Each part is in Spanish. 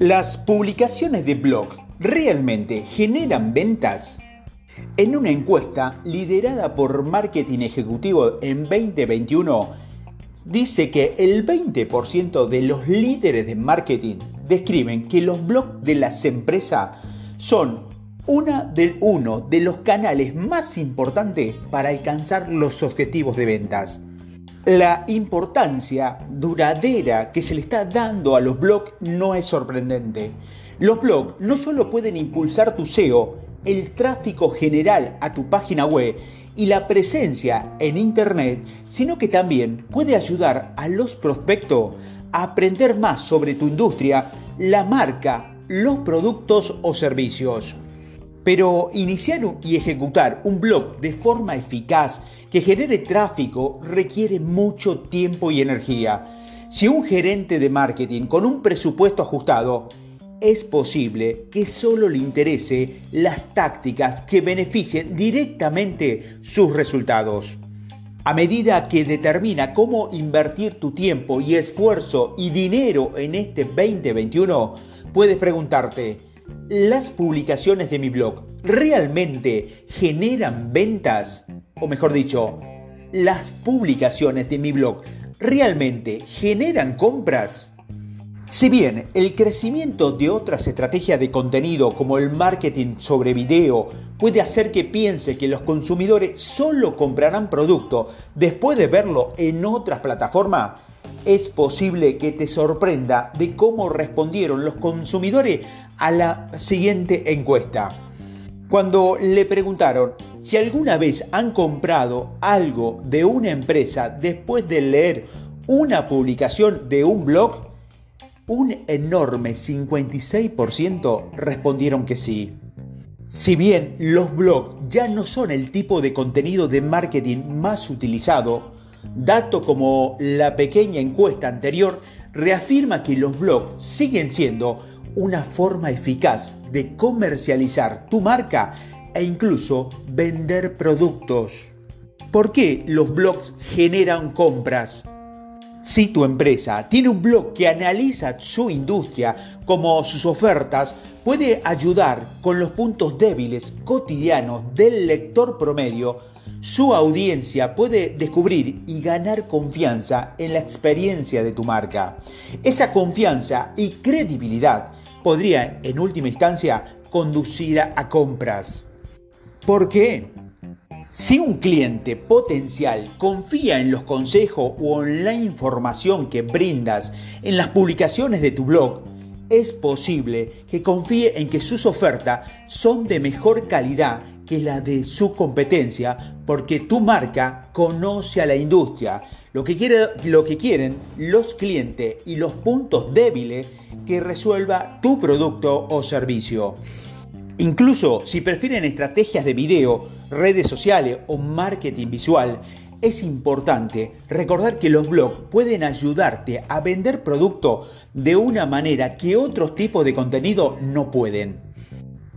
¿Las publicaciones de blog realmente generan ventas? En una encuesta liderada por Marketing Ejecutivo en 2021, dice que el 20% de los líderes de marketing describen que los blogs de las empresas son una uno de los canales más importantes para alcanzar los objetivos de ventas. La importancia duradera que se le está dando a los blogs no es sorprendente. Los blogs no solo pueden impulsar tu SEO, el tráfico general a tu página web y la presencia en Internet, sino que también puede ayudar a los prospectos a aprender más sobre tu industria, la marca, los productos o servicios. Pero iniciar y ejecutar un blog de forma eficaz que genere tráfico requiere mucho tiempo y energía. Si un gerente de marketing con un presupuesto ajustado es posible que solo le interese las tácticas que beneficien directamente sus resultados. A medida que determina cómo invertir tu tiempo y esfuerzo y dinero en este 2021, puedes preguntarte, ¿las publicaciones de mi blog realmente generan ventas? O mejor dicho, ¿las publicaciones de mi blog realmente generan compras? Si bien el crecimiento de otras estrategias de contenido como el marketing sobre video puede hacer que piense que los consumidores solo comprarán producto después de verlo en otras plataformas, es posible que te sorprenda de cómo respondieron los consumidores a la siguiente encuesta. Cuando le preguntaron si alguna vez han comprado algo de una empresa después de leer una publicación de un blog, un enorme 56% respondieron que sí. Si bien los blogs ya no son el tipo de contenido de marketing más utilizado, dato como la pequeña encuesta anterior reafirma que los blogs siguen siendo una forma eficaz de comercializar tu marca e incluso vender productos. ¿Por qué los blogs generan compras? Si tu empresa tiene un blog que analiza su industria como sus ofertas, puede ayudar con los puntos débiles cotidianos del lector promedio, su audiencia puede descubrir y ganar confianza en la experiencia de tu marca. Esa confianza y credibilidad podría, en última instancia, conducir a, compras. ¿Por qué? Si un cliente potencial confía en los consejos o en la información que brindas en las publicaciones de tu blog, es posible que confíe en que sus ofertas son de mejor calidad que la de su competencia porque tu marca conoce a la industria, lo que, quiere, lo que quieren los clientes y los puntos débiles que resuelva tu producto o servicio. Incluso si prefieren estrategias de video, redes sociales o marketing visual, es importante recordar que los blogs pueden ayudarte a vender producto de una manera que otros tipos de contenido no pueden.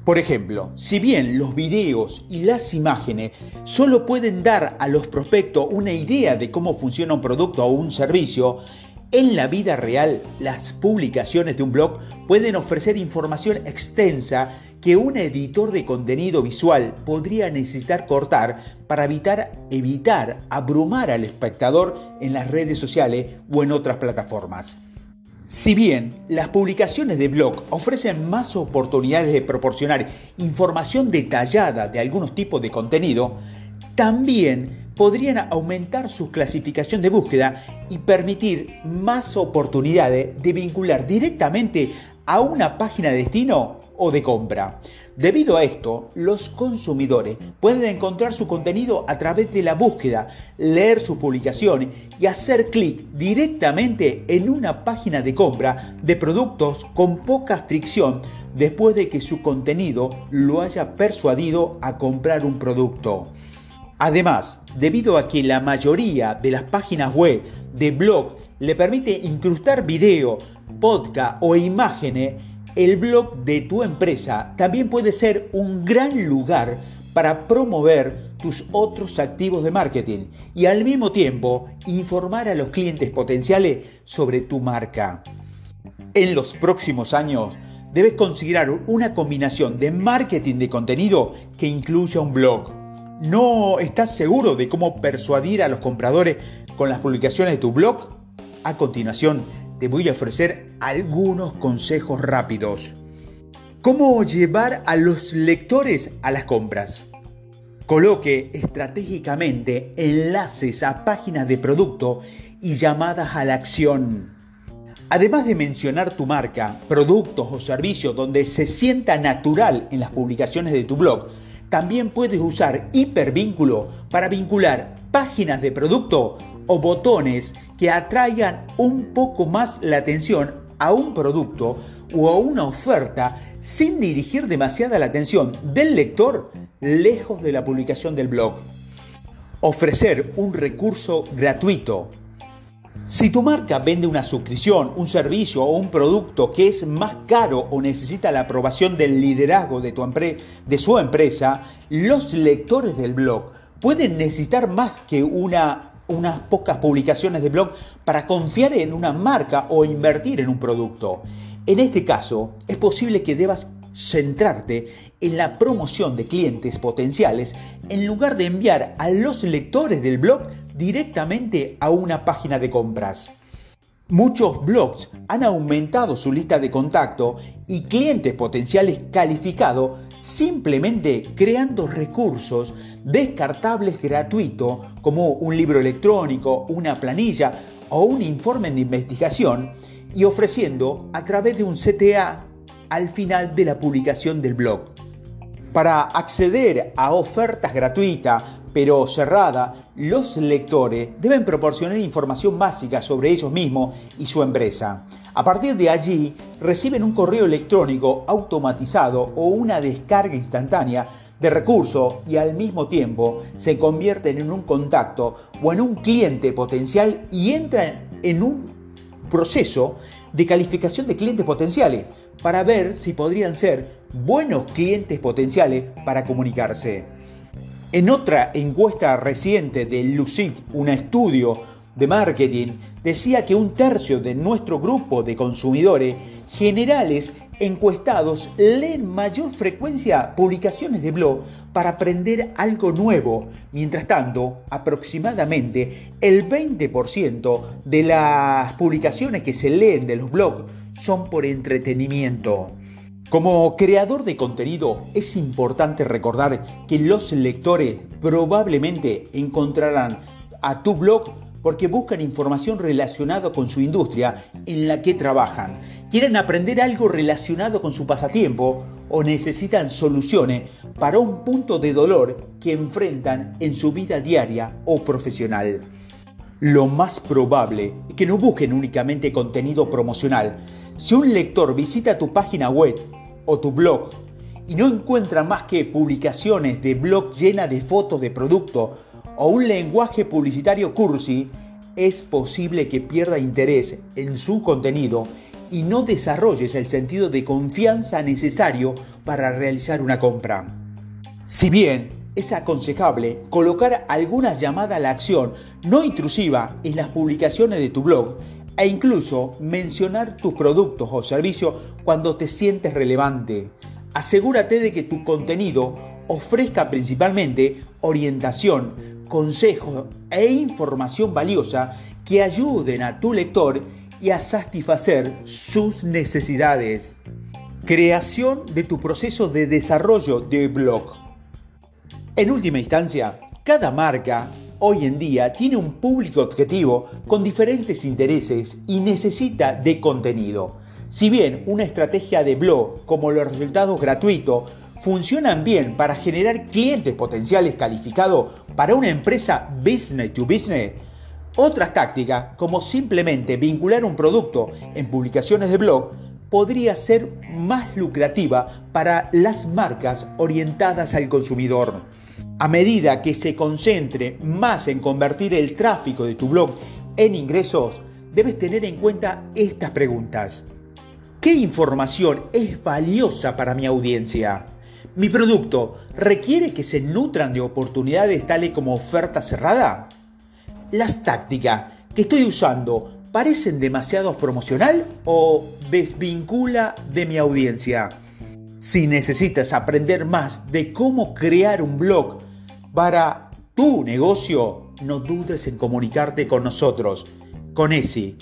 Por ejemplo, si bien los videos y las imágenes solo pueden dar a los prospectos una idea de cómo funciona un producto o un servicio, en la vida real las publicaciones de un blog pueden ofrecer información extensa que un editor de contenido visual podría necesitar cortar para evitar, evitar abrumar al espectador en las redes sociales o en otras plataformas. Si bien las publicaciones de blog ofrecen más oportunidades de proporcionar información detallada de algunos tipos de contenido, también podrían aumentar su clasificación de búsqueda y permitir más oportunidades de vincular directamente a una página de destino o de compra. Debido a esto, los consumidores pueden encontrar su contenido a través de la búsqueda, leer su publicación y hacer clic directamente en una página de compra de productos con poca fricción después de que su contenido lo haya persuadido a comprar un producto. Además, debido a que la mayoría de las páginas web de blog le permite incrustar video, podcast o imágenes, el blog de tu empresa también puede ser un gran lugar para promover tus otros activos de marketing y al mismo tiempo informar a los clientes potenciales sobre tu marca. En los próximos años, debes considerar una combinación de marketing de contenido que incluya un blog. ¿No estás seguro de cómo persuadir a los compradores con las publicaciones de tu blog? A continuación, te voy a ofrecer algunos consejos rápidos. ¿Cómo llevar a los lectores a las compras? Coloque estratégicamente enlaces a páginas de producto y llamadas a la acción. Además de mencionar tu marca, productos o servicios donde se sienta natural en las publicaciones de tu blog, también puedes usar hipervínculo para vincular páginas de producto o botones atraigan un poco más la atención a un producto o a una oferta sin dirigir demasiada la atención del lector lejos de la publicación del blog. Ofrecer un recurso gratuito si tu marca vende una suscripción, un servicio o un producto que es más caro o necesita la aprobación del liderazgo de, tu de su empresa, los lectores del blog pueden necesitar más que una, unas pocas publicaciones de blog para confiar en una marca o invertir en un producto. En este caso, es posible que debas centrarte en la promoción de clientes potenciales en lugar de enviar a los lectores del blog directamente a una página de compras. Muchos blogs han aumentado su lista de contacto y clientes potenciales calificados simplemente creando recursos descartables gratuitos como un libro electrónico, una planilla o un informe de investigación y ofreciendo a través de un CTA al final de la publicación del blog. Para acceder a ofertas gratuitas pero cerrada, los lectores deben proporcionar información básica sobre ellos mismos y su empresa. A partir de allí, reciben un correo electrónico automatizado o una descarga instantánea de recursos y al mismo tiempo se convierten en un contacto o en un cliente potencial y entran en un proceso de calificación de clientes potenciales para ver si podrían ser buenos clientes potenciales para comunicarse. En otra encuesta reciente de Lucid, un estudio de marketing, decía que un tercio de nuestro grupo de consumidores generales encuestados leen mayor frecuencia publicaciones de blog para aprender algo nuevo. Mientras tanto, aproximadamente el 20% de las publicaciones que se leen de los blogs son por entretenimiento. Como creador de contenido es importante recordar que los lectores probablemente encontrarán a tu blog porque buscan información relacionada con su industria en la que trabajan, quieren aprender algo relacionado con su pasatiempo o necesitan soluciones para un punto de dolor que enfrentan en su vida diaria o profesional. Lo más probable es que no busquen únicamente contenido promocional. Si un lector visita tu página web o tu blog y no encuentra más que publicaciones de blog llenas de fotos de producto o un lenguaje publicitario cursi, es posible que pierda interés en su contenido y no desarrolles el sentido de confianza necesario para realizar una compra. Si bien es aconsejable colocar algunas llamadas a la acción no intrusiva en las publicaciones de tu blog, e incluso mencionar tus productos o servicios cuando te sientes relevante. Asegúrate de que tu contenido ofrezca principalmente orientación, consejos e información valiosa que ayuden a tu lector y a satisfacer sus necesidades. Creación de tu proceso de desarrollo de blog. En última instancia, cada marca hoy en día tiene un público objetivo con diferentes intereses y necesita de contenido. Si bien una estrategia de blog como los resultados gratuitos funcionan bien para generar clientes potenciales calificados para una empresa business to business, otras tácticas como simplemente vincular un producto en publicaciones de blog podría ser más lucrativa para las marcas orientadas al consumidor. A medida que se concentre más en convertir el tráfico de tu blog en ingresos, debes tener en cuenta estas preguntas. ¿Qué información es valiosa para mi audiencia? ¿Mi producto requiere que se nutran de oportunidades tales como oferta cerrada? ¿Las tácticas que estoy usando parecen demasiados promocional o desvincula de mi audiencia? Si necesitas aprender más de cómo crear un blog para tu negocio, no dudes en comunicarte con nosotros, con esi.com.ar.